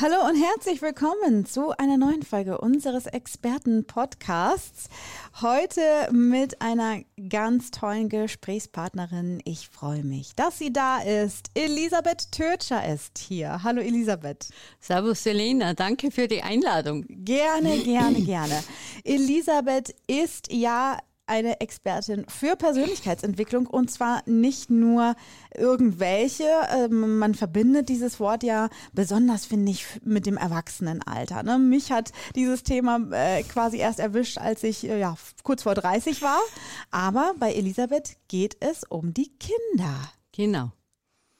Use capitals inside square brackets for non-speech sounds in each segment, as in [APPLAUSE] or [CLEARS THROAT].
Hallo und herzlich willkommen zu einer neuen Folge unseres Experten-Podcasts. Heute mit einer ganz tollen Gesprächspartnerin. Ich freue mich, dass sie da ist. Elisabeth Tötscher ist hier. Hallo Elisabeth. Servus Selena, danke für die Einladung. Gerne, gerne, gerne. [LAUGHS] Elisabeth ist ja eine Expertin für Persönlichkeitsentwicklung und zwar nicht nur irgendwelche. Ähm, man verbindet dieses Wort ja besonders, finde ich, mit dem Erwachsenenalter. Ne? Mich hat dieses Thema äh, quasi erst erwischt, als ich äh, ja, kurz vor 30 war. Aber bei Elisabeth geht es um die Kinder. Genau.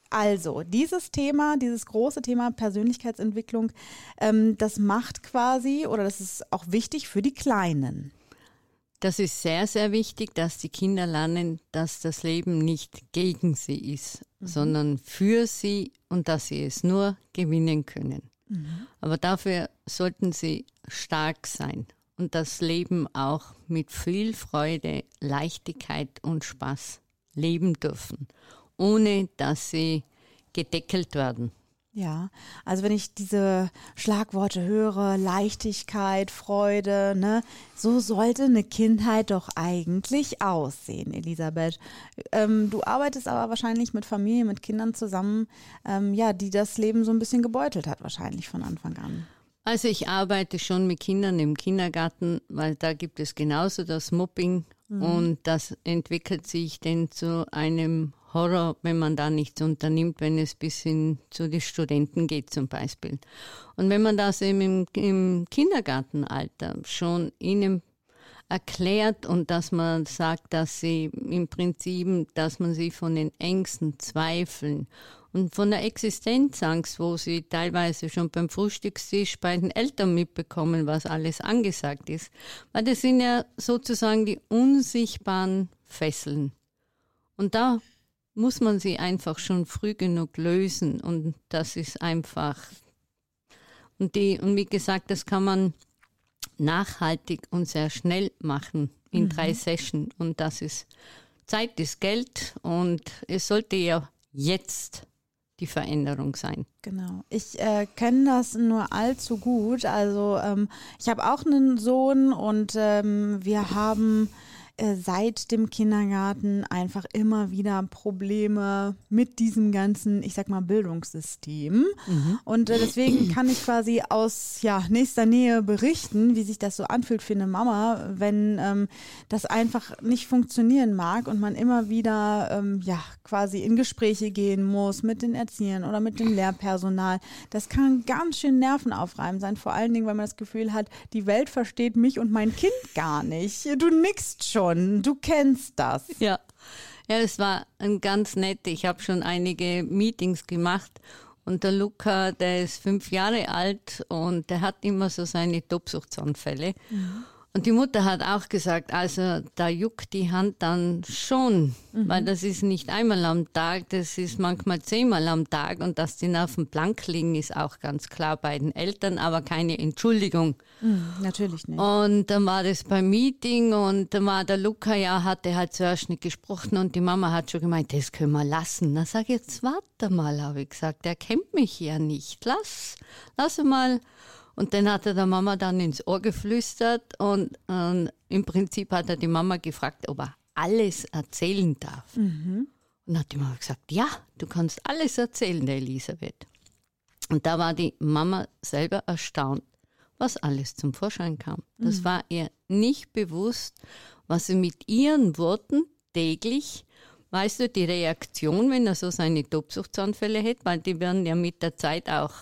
Also, dieses Thema, dieses große Thema Persönlichkeitsentwicklung, ähm, das macht quasi, oder das ist auch wichtig für die Kleinen. Das ist sehr, sehr wichtig, dass die Kinder lernen, dass das Leben nicht gegen sie ist, mhm. sondern für sie und dass sie es nur gewinnen können. Mhm. Aber dafür sollten sie stark sein und das Leben auch mit viel Freude, Leichtigkeit und Spaß leben dürfen, ohne dass sie gedeckelt werden. Ja, also wenn ich diese Schlagworte höre, Leichtigkeit, Freude, ne, so sollte eine Kindheit doch eigentlich aussehen, Elisabeth. Ähm, du arbeitest aber wahrscheinlich mit Familien, mit Kindern zusammen, ähm, ja, die das Leben so ein bisschen gebeutelt hat, wahrscheinlich von Anfang an. Also ich arbeite schon mit Kindern im Kindergarten, weil da gibt es genauso das Mobbing mhm. und das entwickelt sich dann zu einem Horror, wenn man da nichts unternimmt, wenn es bis hin zu den Studenten geht zum Beispiel. Und wenn man das eben im, im Kindergartenalter schon ihnen erklärt und dass man sagt, dass sie im Prinzip, dass man sie von den Ängsten, Zweifeln und von der Existenzangst, wo sie teilweise schon beim Frühstückstisch bei den Eltern mitbekommen, was alles angesagt ist, weil das sind ja sozusagen die unsichtbaren Fesseln. Und da muss man sie einfach schon früh genug lösen und das ist einfach und die und wie gesagt, das kann man nachhaltig und sehr schnell machen in mhm. drei Sessions und das ist Zeit ist Geld und es sollte ja jetzt die Veränderung sein. Genau. Ich äh, kenne das nur allzu gut. Also ähm, ich habe auch einen Sohn und ähm, wir haben äh, seit dem Kindergarten einfach immer wieder Probleme mit diesem ganzen, ich sag mal, Bildungssystem. Mhm. Und äh, deswegen kann ich quasi aus ja, nächster Nähe berichten, wie sich das so anfühlt für eine Mama, wenn ähm, das einfach nicht funktionieren mag und man immer wieder ähm, ja, quasi in Gespräche gehen muss mit den Erziehern oder mit dem Lehrpersonal. Das kann ganz schön nervenaufreibend sein, vor allen Dingen, weil man das Gefühl hat, die Welt versteht mich und mein Kind gar nicht. Du nickst schon schon. Du kennst das. Ja. Ja, es war ein ganz nett. Ich habe schon einige Meetings gemacht und der Luca, der ist fünf Jahre alt und der hat immer so seine Tobsuchtsanfälle. Mhm. Und die Mutter hat auch gesagt, also da juckt die Hand dann schon, mhm. weil das ist nicht einmal am Tag, das ist manchmal zehnmal am Tag und dass die Nerven blank liegen, ist auch ganz klar bei den Eltern, aber keine Entschuldigung. Mhm, natürlich nicht. Und dann war das beim Meeting und dann war der Luca ja, hatte halt zuerst nicht gesprochen und die Mama hat schon gemeint, das können wir lassen. Dann sag ich, jetzt warte mal, habe ich gesagt, der kennt mich ja nicht, lass, lass mal. Und dann hat er der Mama dann ins Ohr geflüstert und, und im Prinzip hat er die Mama gefragt, ob er alles erzählen darf. Mhm. Und hat die Mama gesagt, ja, du kannst alles erzählen, der Elisabeth. Und da war die Mama selber erstaunt, was alles zum Vorschein kam. Das mhm. war ihr nicht bewusst, was sie mit ihren Worten täglich, weißt du, die Reaktion, wenn er so seine Tobsuchtsanfälle hätte, weil die werden ja mit der Zeit auch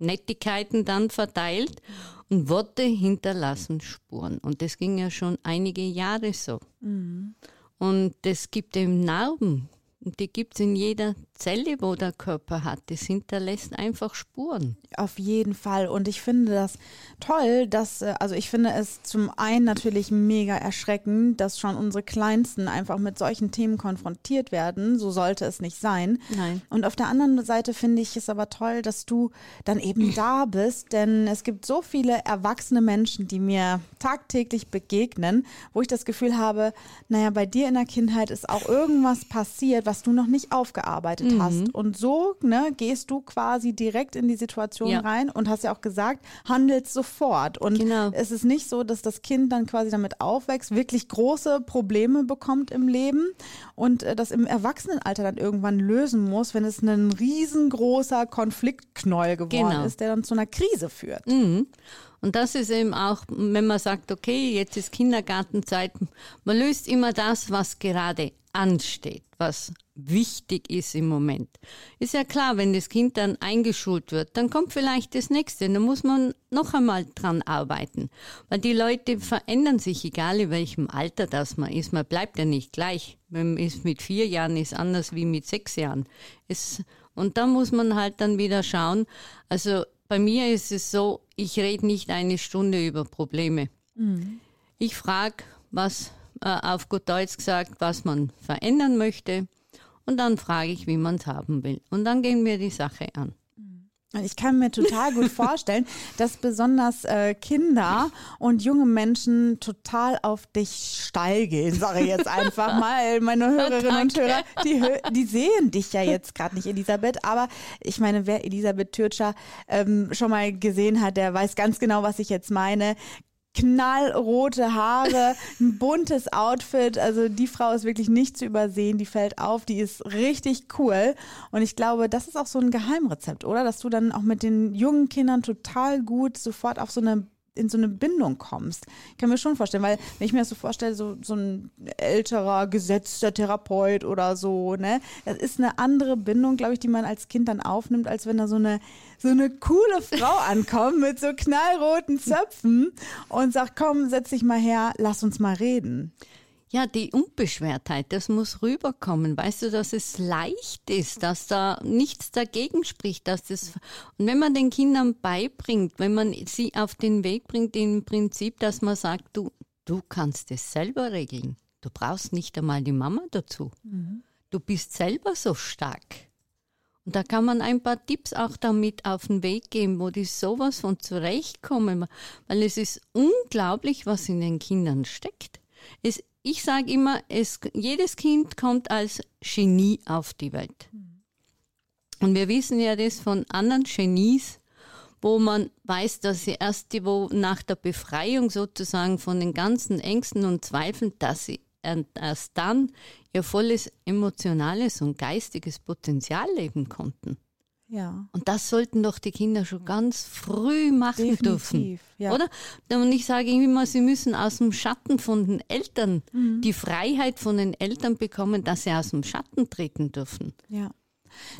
Nettigkeiten dann verteilt und Worte hinterlassen Spuren. Und das ging ja schon einige Jahre so. Mhm. Und es gibt eben Narben. Und die gibt es in jeder Zelle, wo der Körper hat, das hinterlässt einfach Spuren. Auf jeden Fall. Und ich finde das toll, dass, äh, also ich finde es zum einen natürlich mega erschreckend, dass schon unsere Kleinsten einfach mit solchen Themen konfrontiert werden. So sollte es nicht sein. Nein. Und auf der anderen Seite finde ich es aber toll, dass du dann eben [CLEARS THROAT] da bist, denn es gibt so viele erwachsene Menschen, die mir tagtäglich begegnen, wo ich das Gefühl habe, naja, bei dir in der Kindheit ist auch irgendwas passiert, was du noch nicht aufgearbeitet mhm. hast. Und so ne, gehst du quasi direkt in die Situation ja. rein und hast ja auch gesagt, handelst sofort. Und genau. es ist nicht so, dass das Kind dann quasi damit aufwächst, wirklich große Probleme bekommt im Leben und äh, das im Erwachsenenalter dann irgendwann lösen muss, wenn es ein riesengroßer Konfliktknäuel geworden genau. ist, der dann zu einer Krise führt. Mhm. Und das ist eben auch, wenn man sagt, okay, jetzt ist Kindergartenzeit, man löst immer das, was gerade ansteht, was wichtig ist im Moment. Ist ja klar, wenn das Kind dann eingeschult wird, dann kommt vielleicht das nächste. Da muss man noch einmal dran arbeiten. Weil die Leute verändern sich, egal in welchem Alter das man ist. Man bleibt ja nicht gleich. Wenn man ist mit vier Jahren ist anders wie mit sechs Jahren. Es, und da muss man halt dann wieder schauen. Also bei mir ist es so, ich rede nicht eine Stunde über Probleme. Mhm. Ich frage, was äh, auf gut Deutsch gesagt, was man verändern möchte. Und dann frage ich, wie man es haben will. Und dann gehen wir die Sache an. Ich kann mir total gut [LAUGHS] vorstellen, dass besonders äh, Kinder und junge Menschen total auf dich steil gehen, sage ich jetzt einfach mal. [LAUGHS] Meine Hörerinnen und Hörer, die, die sehen dich ja jetzt gerade nicht, Elisabeth, aber ich meine, wer Elisabeth Türkscher ähm, schon mal gesehen hat, der weiß ganz genau, was ich jetzt meine knallrote Haare, ein buntes Outfit. Also die Frau ist wirklich nicht zu übersehen. Die fällt auf, die ist richtig cool. Und ich glaube, das ist auch so ein Geheimrezept, oder? Dass du dann auch mit den jungen Kindern total gut sofort auf so eine in so eine Bindung kommst. Ich kann mir schon vorstellen, weil wenn ich mir das so vorstelle, so, so ein älterer, gesetzter Therapeut oder so, ne, das ist eine andere Bindung, glaube ich, die man als Kind dann aufnimmt, als wenn da so eine, so eine coole Frau [LAUGHS] ankommt mit so knallroten Zöpfen und sagt, komm, setz dich mal her, lass uns mal reden. Ja, die Unbeschwertheit, das muss rüberkommen. Weißt du, dass es leicht ist, dass da nichts dagegen spricht, dass das, und wenn man den Kindern beibringt, wenn man sie auf den Weg bringt, im Prinzip, dass man sagt, du, du kannst es selber regeln. Du brauchst nicht einmal die Mama dazu. Mhm. Du bist selber so stark. Und da kann man ein paar Tipps auch damit auf den Weg geben, wo die sowas von zurechtkommen, weil es ist unglaublich, was in den Kindern steckt. Es ich sage immer, es, jedes Kind kommt als Genie auf die Welt. Und wir wissen ja das von anderen Genies, wo man weiß, dass sie erst die, wo nach der Befreiung sozusagen von den ganzen Ängsten und Zweifeln, dass sie erst dann ihr volles emotionales und geistiges Potenzial leben konnten. Ja. Und das sollten doch die Kinder schon ganz früh machen Definitiv, dürfen. Ja. Oder? Und ich sage immer, sie müssen aus dem Schatten von den Eltern mhm. die Freiheit von den Eltern bekommen, dass sie aus dem Schatten treten dürfen. Ja.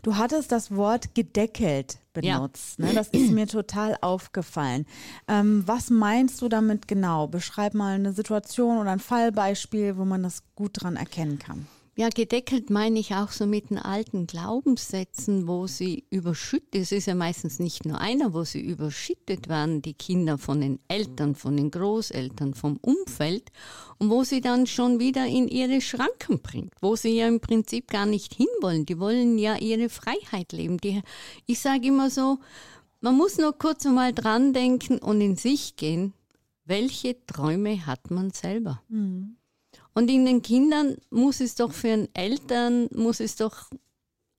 Du hattest das Wort gedeckelt benutzt. Ja. Ne? Das ist mir total aufgefallen. Ähm, was meinst du damit genau? Beschreib mal eine Situation oder ein Fallbeispiel, wo man das gut dran erkennen kann. Ja, gedeckelt meine ich auch so mit den alten Glaubenssätzen, wo sie überschüttet, es ist ja meistens nicht nur einer, wo sie überschüttet werden, die Kinder von den Eltern, von den Großeltern, vom Umfeld und wo sie dann schon wieder in ihre Schranken bringt, wo sie ja im Prinzip gar nicht hinwollen. Die wollen ja ihre Freiheit leben. Die, ich sage immer so, man muss nur kurz einmal dran denken und in sich gehen, welche Träume hat man selber? Mhm. Und in den Kindern muss es doch für den Eltern, muss es doch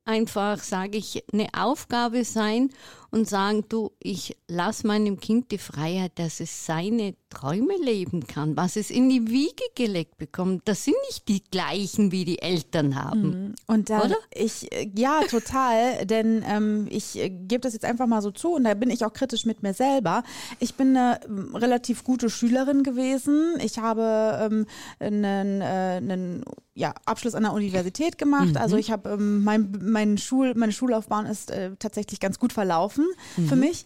einfach, sage ich, eine Aufgabe sein und sagen, du, ich lasse meinem Kind die Freiheit, dass es seine Träume leben kann, was es in die Wiege gelegt bekommt. Das sind nicht die gleichen, wie die Eltern haben. Mhm. Und da, Oder? ich, ja, total, denn ähm, ich gebe das jetzt einfach mal so zu und da bin ich auch kritisch mit mir selber. Ich bin eine ähm, relativ gute Schülerin gewesen. Ich habe ähm, einen, äh, einen ja, Abschluss an der Universität gemacht. Mhm. Also ich habe ähm, mein, mein Schul, meine Schullaufbahn ist äh, tatsächlich ganz gut verlaufen mhm. für mich.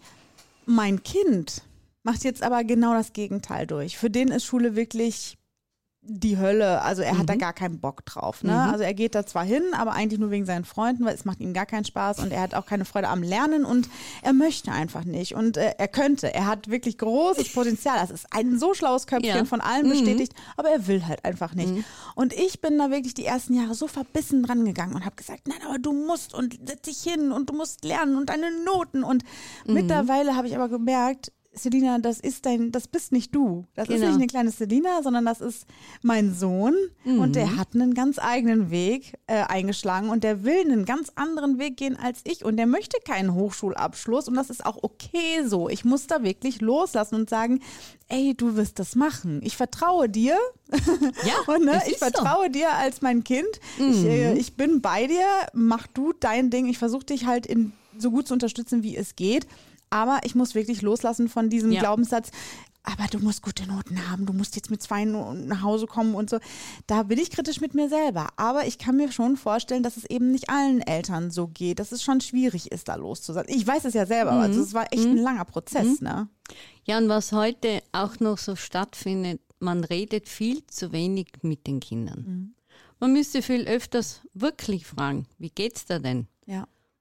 Mein Kind macht jetzt aber genau das Gegenteil durch. Für den ist Schule wirklich die Hölle. Also er hat da gar keinen Bock drauf. Ne? Also er geht da zwar hin, aber eigentlich nur wegen seinen Freunden, weil es macht ihm gar keinen Spaß und er hat auch keine Freude am Lernen und er möchte einfach nicht. Und äh, er könnte. Er hat wirklich großes Potenzial. Das ist ein so schlaues Köpfchen, Ja. von allen bestätigt, aber er will halt einfach nicht. Und ich bin da wirklich die ersten Jahre so verbissen dran gegangen und habe gesagt, nein, aber du musst und setz dich hin und du musst lernen und deine Noten. Und mittlerweile habe ich aber gemerkt, Selina, das ist dein, das bist nicht du. Das ist Genau. nicht eine kleine Selina, sondern das ist mein Sohn und der hat einen ganz eigenen Weg äh, eingeschlagen und der will einen ganz anderen Weg gehen als ich und der möchte keinen Hochschulabschluss und das ist auch okay so. Ich muss da wirklich loslassen und sagen, ey, du wirst das machen. Ich vertraue dir. Ja, [LAUGHS] und ne, ich ist so. Mhm. vertraue dir als mein Kind. Ich, äh, ich bin bei dir. Mach du dein Ding. Ich versuche dich halt in, so gut zu unterstützen, wie es geht. Aber ich muss wirklich loslassen von diesem Ja. Glaubenssatz, aber du musst gute Noten haben, du musst jetzt mit zwei nach Hause kommen und so. Da bin ich kritisch mit mir selber. Aber ich kann mir schon vorstellen, dass es eben nicht allen Eltern so geht, dass es schon schwierig ist, da loszulassen. Ich weiß es ja selber, Mhm. also es war echt ein langer Prozess, ne? Ja, und was heute auch noch so stattfindet, man redet viel zu wenig mit den Kindern. Man müsste viel öfters wirklich fragen, wie geht's da denn?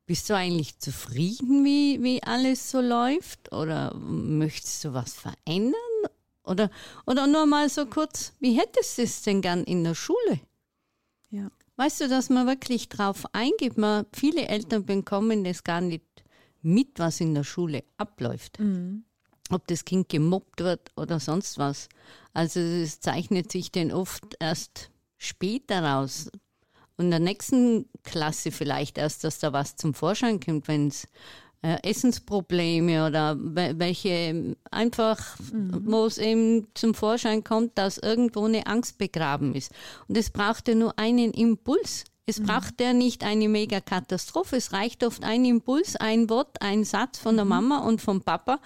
Bist du eigentlich zufrieden, wie, wie alles so läuft? Oder möchtest du was verändern? Oder, oder nur mal so kurz, wie hättest du es denn gern in der Schule? Ja. Weißt du, dass man wirklich drauf eingeht? Man, viele Eltern bekommen das gar nicht mit, was in der Schule abläuft. Ob das Kind gemobbt wird oder sonst was. Also es zeichnet sich denn oft erst später raus. Und in der nächsten Klasse vielleicht erst, dass da was zum Vorschein kommt, wenn es äh, Essensprobleme oder we- welche einfach, wo es eben zum Vorschein kommt, dass irgendwo eine Angst begraben ist. Und es braucht ja nur einen Impuls. Es braucht ja nicht eine Megakatastrophe. Es reicht oft ein Impuls, ein Wort, ein Satz von der Mama und vom Papa.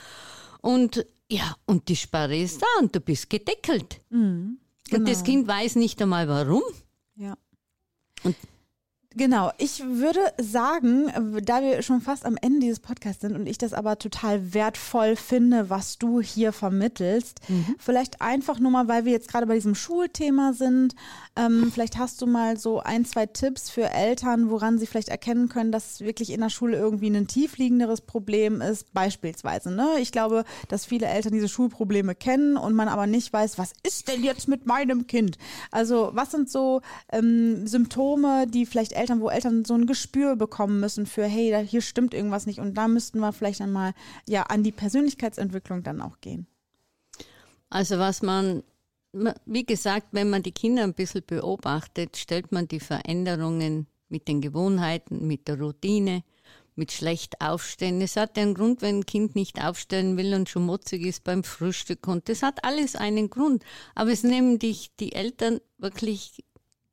Und ja, und die Sperre ist da und du bist gedeckelt. Und das Kind weiß nicht einmal warum. Ja. Und- Genau, ich würde sagen, äh, da wir schon fast am Ende dieses Podcasts sind und ich das aber total wertvoll finde, was du hier vermittelst, vielleicht einfach nur mal, weil wir jetzt gerade bei diesem Schulthema sind, ähm, vielleicht hast du mal so ein, zwei Tipps für Eltern, woran sie vielleicht erkennen können, dass wirklich in der Schule irgendwie ein tiefliegenderes Problem ist, beispielsweise. Ne? Ich glaube, dass viele Eltern diese Schulprobleme kennen und man aber nicht weiß, was ist denn jetzt mit meinem Kind? Also was sind so ähm, Symptome, die vielleicht Eltern, wo Eltern so ein Gespür bekommen müssen für, hey, da, hier stimmt irgendwas nicht und da müssten wir vielleicht dann mal ja an die Persönlichkeitsentwicklung dann auch gehen. Also was man, wie gesagt, wenn man die Kinder ein bisschen beobachtet, stellt man die Veränderungen mit den Gewohnheiten, mit der Routine, mit schlecht aufstehen. Es hat einen Grund, wenn ein Kind nicht aufstellen will und schon mutzig ist beim Frühstück. Und das hat alles einen Grund. Aber es nehmen dich die Eltern wirklich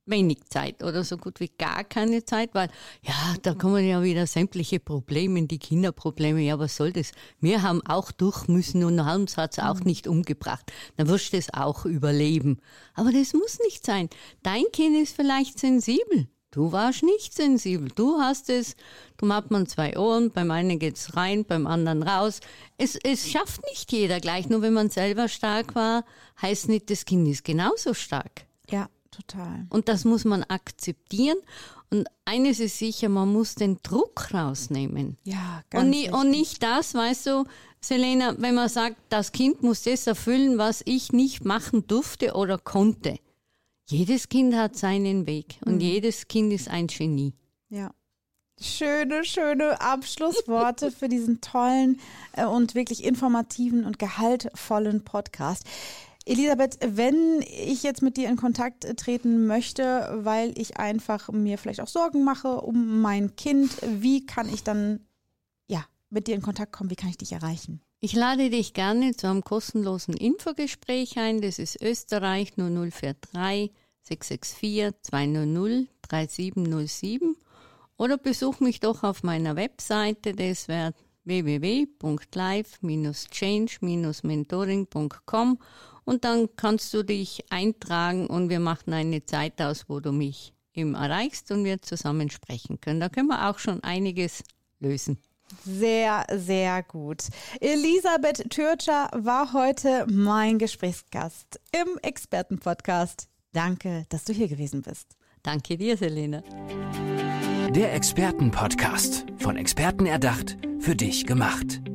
wenig Zeit oder so gut wie gar keine Zeit, weil ja, da kommen ja wieder sämtliche Probleme, die Kinderprobleme. Ja, was soll das? Wir haben auch durch müssen und uns hat's auch nicht umgebracht. Dann wirst du es auch überleben. Aber das muss nicht sein. Dein Kind ist vielleicht sensibel. Du warst nicht sensibel. Du hast es, du hat man zwei Ohren, beim einen geht's rein, beim anderen raus. Es, es schafft nicht jeder gleich. Nur wenn man selber stark war, heißt nicht, das Kind ist genauso stark. Ja, total. Und das muss man akzeptieren. Und eines ist sicher, man muss den Druck rausnehmen. Ja, ganz Und, nie, und nicht das, weißt du, Selena, wenn man sagt, das Kind muss das erfüllen, was ich nicht machen durfte oder konnte. Jedes Kind hat seinen Weg und jedes Kind ist ein Genie. Ja. Schöne, schöne Abschlussworte für diesen tollen äh, und wirklich informativen und gehaltvollen Podcast. Elisabeth, wenn ich jetzt mit dir in Kontakt äh, treten möchte, weil ich einfach mir vielleicht auch Sorgen mache um mein Kind, wie kann ich dann ja mit dir in Kontakt kommen? Wie kann ich dich erreichen? Ich lade dich gerne zu einem kostenlosen Infogespräch ein. Das ist Österreich 0043 664 200 3707. Oder besuch mich doch auf meiner Webseite, das wäre www.live-change-mentoring.com und dann kannst du dich eintragen und wir machen eine Zeit aus, wo du mich eben erreichst und wir zusammen sprechen können. Da können wir auch schon einiges lösen. Sehr, sehr gut. Elisabeth Türtscher war heute mein Gesprächsgast im Expertenpodcast Danke, dass du hier gewesen bist. Danke dir, Selena. Der Expertenpodcast. Von Experten erdacht, für dich gemacht.